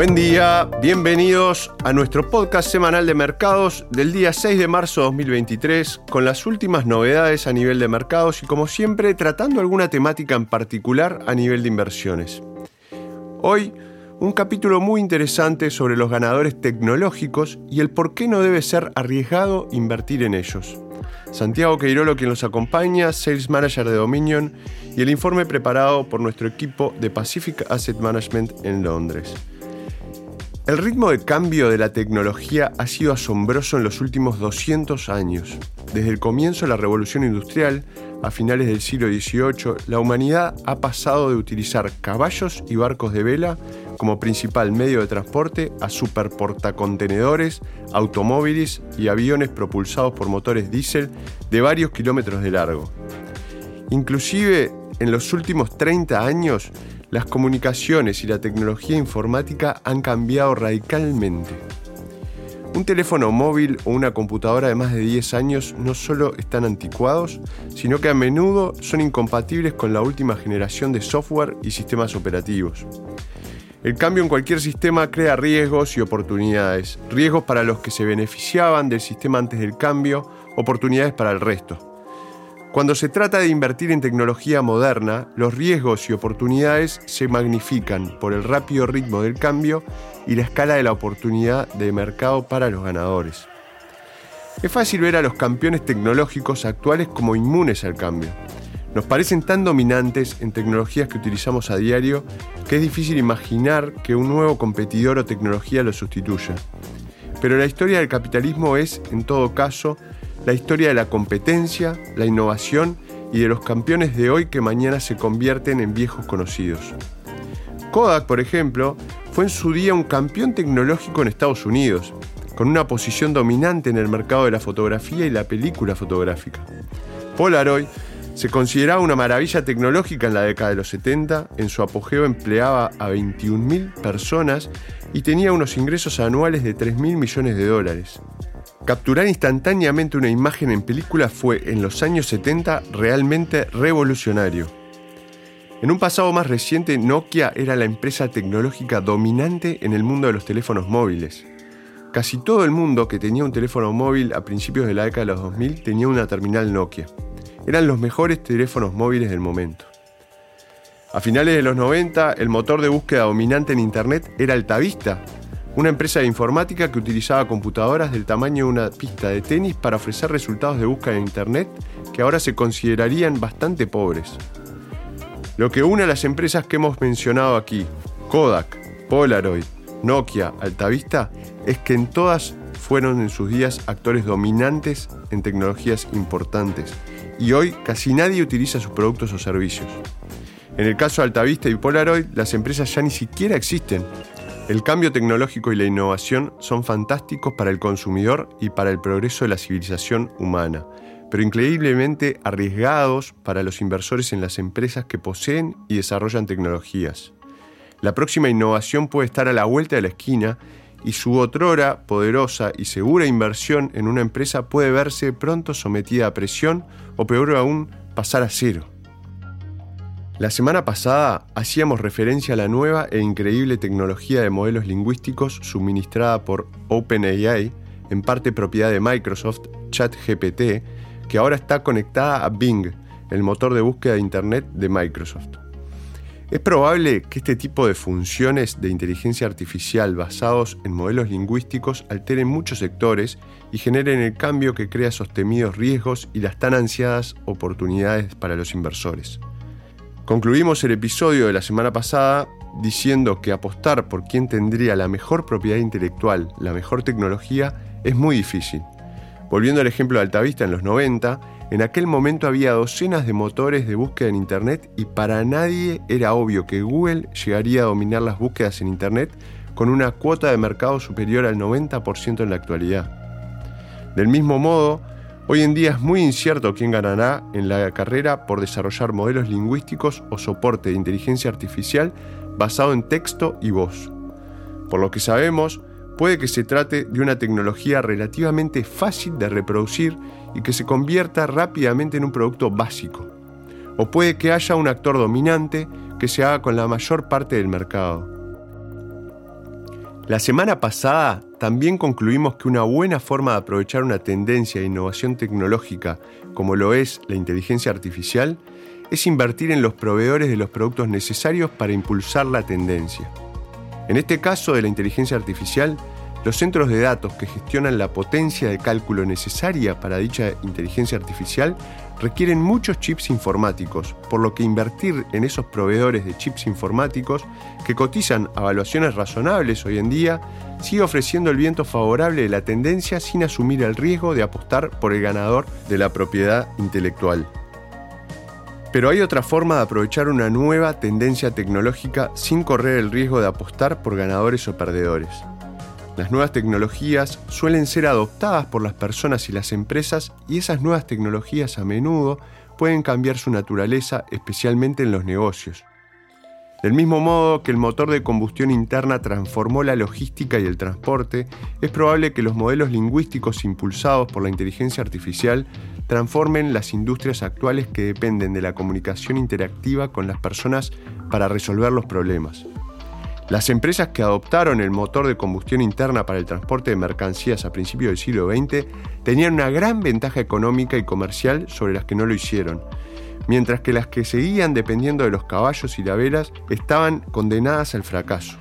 Buen día, bienvenidos a nuestro podcast semanal de mercados del día 6 de marzo de 2023 con las últimas novedades a nivel de mercados y como siempre tratando alguna temática en particular a nivel de inversiones. Hoy un capítulo muy interesante sobre los ganadores tecnológicos y el por qué no debe ser arriesgado invertir en ellos. Santiago Queirolo quien los acompaña, Sales Manager de Dominion y el informe preparado por nuestro equipo de Pacific Asset Management en Londres. El ritmo de cambio de la tecnología ha sido asombroso en los últimos 200 años. Desde el comienzo de la revolución industrial, a finales del siglo XVIII, la humanidad ha pasado de utilizar caballos y barcos de vela como principal medio de transporte a superportacontenedores, automóviles y aviones propulsados por motores diésel de varios kilómetros de largo. Inclusive, en los últimos 30 años, las comunicaciones y la tecnología informática han cambiado radicalmente. Un teléfono móvil o una computadora de más de 10 años no solo están anticuados, sino que a menudo son incompatibles con la última generación de software y sistemas operativos. El cambio en cualquier sistema crea riesgos y oportunidades. Riesgos para los que se beneficiaban del sistema antes del cambio, oportunidades para el resto. Cuando se trata de invertir en tecnología moderna, los riesgos y oportunidades se magnifican por el rápido ritmo del cambio y la escala de la oportunidad de mercado para los ganadores. Es fácil ver a los campeones tecnológicos actuales como inmunes al cambio. Nos parecen tan dominantes en tecnologías que utilizamos a diario que es difícil imaginar que un nuevo competidor o tecnología lo sustituya. Pero la historia del capitalismo es, en todo caso, la historia de la competencia, la innovación y de los campeones de hoy que mañana se convierten en viejos conocidos. Kodak, por ejemplo, fue en su día un campeón tecnológico en Estados Unidos, con una posición dominante en el mercado de la fotografía y la película fotográfica. Polaroid se consideraba una maravilla tecnológica en la década de los 70, en su apogeo empleaba a 21.000 personas y tenía unos ingresos anuales de 3.000 millones de dólares. Capturar instantáneamente una imagen en película fue en los años 70 realmente revolucionario. En un pasado más reciente, Nokia era la empresa tecnológica dominante en el mundo de los teléfonos móviles. Casi todo el mundo que tenía un teléfono móvil a principios de la década de los 2000 tenía una terminal Nokia. Eran los mejores teléfonos móviles del momento. A finales de los 90, el motor de búsqueda dominante en Internet era Altavista, una empresa de informática que utilizaba computadoras del tamaño de una pista de tenis para ofrecer resultados de búsqueda en Internet que ahora se considerarían bastante pobres. Lo que une a las empresas que hemos mencionado aquí, Kodak, Polaroid, Nokia, Altavista, es que en todas fueron en sus días actores dominantes en tecnologías importantes y hoy casi nadie utiliza sus productos o servicios. En el caso de Altavista y Polaroid, las empresas ya ni siquiera existen el cambio tecnológico y la innovación son fantásticos para el consumidor y para el progreso de la civilización humana, pero increíblemente arriesgados para los inversores en las empresas que poseen y desarrollan tecnologías. La próxima innovación puede estar a la vuelta de la esquina y su otrora poderosa y segura inversión en una empresa puede verse pronto sometida a presión o peor aún, pasar a cero. La semana pasada hacíamos referencia a la nueva e increíble tecnología de modelos lingüísticos suministrada por OpenAI, en parte propiedad de Microsoft, ChatGPT, que ahora está conectada a Bing, el motor de búsqueda de Internet de Microsoft. Es probable que este tipo de funciones de inteligencia artificial basados en modelos lingüísticos alteren muchos sectores y generen el cambio que crea sostenidos riesgos y las tan ansiadas oportunidades para los inversores. Concluimos el episodio de la semana pasada diciendo que apostar por quien tendría la mejor propiedad intelectual, la mejor tecnología, es muy difícil. Volviendo al ejemplo de Altavista en los 90, en aquel momento había docenas de motores de búsqueda en Internet y para nadie era obvio que Google llegaría a dominar las búsquedas en Internet con una cuota de mercado superior al 90% en la actualidad. Del mismo modo, Hoy en día es muy incierto quién ganará en la carrera por desarrollar modelos lingüísticos o soporte de inteligencia artificial basado en texto y voz. Por lo que sabemos, puede que se trate de una tecnología relativamente fácil de reproducir y que se convierta rápidamente en un producto básico. O puede que haya un actor dominante que se haga con la mayor parte del mercado. La semana pasada también concluimos que una buena forma de aprovechar una tendencia de innovación tecnológica como lo es la inteligencia artificial es invertir en los proveedores de los productos necesarios para impulsar la tendencia. En este caso de la inteligencia artificial, los centros de datos que gestionan la potencia de cálculo necesaria para dicha inteligencia artificial requieren muchos chips informáticos, por lo que invertir en esos proveedores de chips informáticos que cotizan a evaluaciones razonables hoy en día sigue ofreciendo el viento favorable de la tendencia sin asumir el riesgo de apostar por el ganador de la propiedad intelectual. Pero hay otra forma de aprovechar una nueva tendencia tecnológica sin correr el riesgo de apostar por ganadores o perdedores. Las nuevas tecnologías suelen ser adoptadas por las personas y las empresas y esas nuevas tecnologías a menudo pueden cambiar su naturaleza, especialmente en los negocios. Del mismo modo que el motor de combustión interna transformó la logística y el transporte, es probable que los modelos lingüísticos impulsados por la inteligencia artificial transformen las industrias actuales que dependen de la comunicación interactiva con las personas para resolver los problemas. Las empresas que adoptaron el motor de combustión interna para el transporte de mercancías a principios del siglo XX tenían una gran ventaja económica y comercial sobre las que no lo hicieron, mientras que las que seguían dependiendo de los caballos y la velas estaban condenadas al fracaso.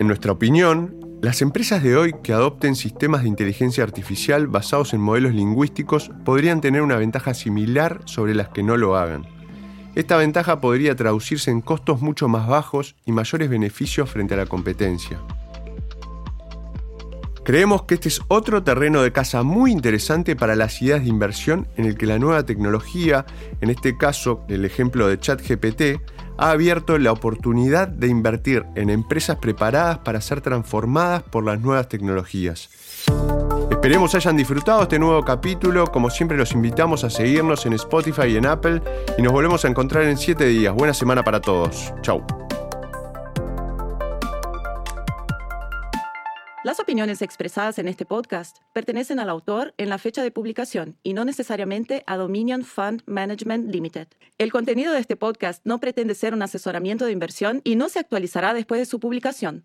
En nuestra opinión, las empresas de hoy que adopten sistemas de inteligencia artificial basados en modelos lingüísticos podrían tener una ventaja similar sobre las que no lo hagan. Esta ventaja podría traducirse en costos mucho más bajos y mayores beneficios frente a la competencia. Creemos que este es otro terreno de caza muy interesante para las ideas de inversión en el que la nueva tecnología, en este caso el ejemplo de ChatGPT, ha abierto la oportunidad de invertir en empresas preparadas para ser transformadas por las nuevas tecnologías. Esperemos hayan disfrutado este nuevo capítulo. Como siempre los invitamos a seguirnos en Spotify y en Apple y nos volvemos a encontrar en 7 días. Buena semana para todos. Chau. Las opiniones expresadas en este podcast pertenecen al autor en la fecha de publicación y no necesariamente a Dominion Fund Management Limited. El contenido de este podcast no pretende ser un asesoramiento de inversión y no se actualizará después de su publicación.